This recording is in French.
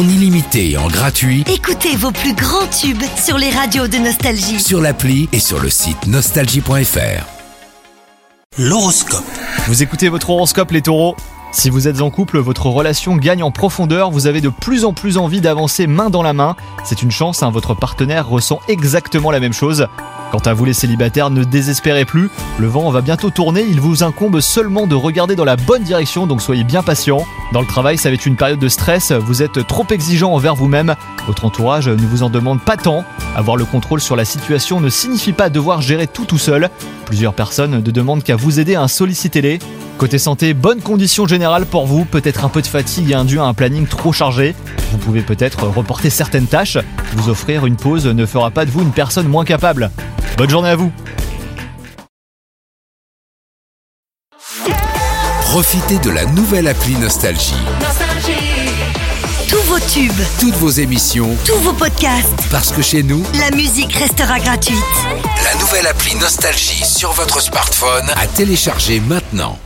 en illimité et en gratuit Écoutez vos plus grands tubes sur les radios de Nostalgie. sur l'appli et sur le site nostalgie.fr. L'horoscope. Vous écoutez votre horoscope les taureaux? Si vous êtes en couple, votre relation gagne en profondeur, vous avez de plus en plus envie d'avancer main dans la main. C'est une chance, hein, votre partenaire ressent exactement la même chose. Quant à vous les célibataires, ne désespérez plus, le vent va bientôt tourner, il vous incombe seulement de regarder dans la bonne direction, donc soyez bien patient. Dans le travail, ça va être une période de stress, vous êtes trop exigeant envers vous-même, votre entourage ne vous en demande pas tant. Avoir le contrôle sur la situation ne signifie pas devoir gérer tout tout seul. Plusieurs personnes ne demandent qu'à vous aider, à solliciter-les. Côté santé, bonne condition générale pour vous, peut-être un peu de fatigue indue à un planning trop chargé. Vous pouvez peut-être reporter certaines tâches. Vous offrir une pause ne fera pas de vous une personne moins capable. Bonne journée à vous Profitez de la nouvelle appli Nostalgie. Tous vos tubes, Toutes vos émissions, tous vos podcasts, parce que chez nous, la musique restera gratuite. la nouvelle appli Nostalgie sur votre smartphone à télécharger maintenant.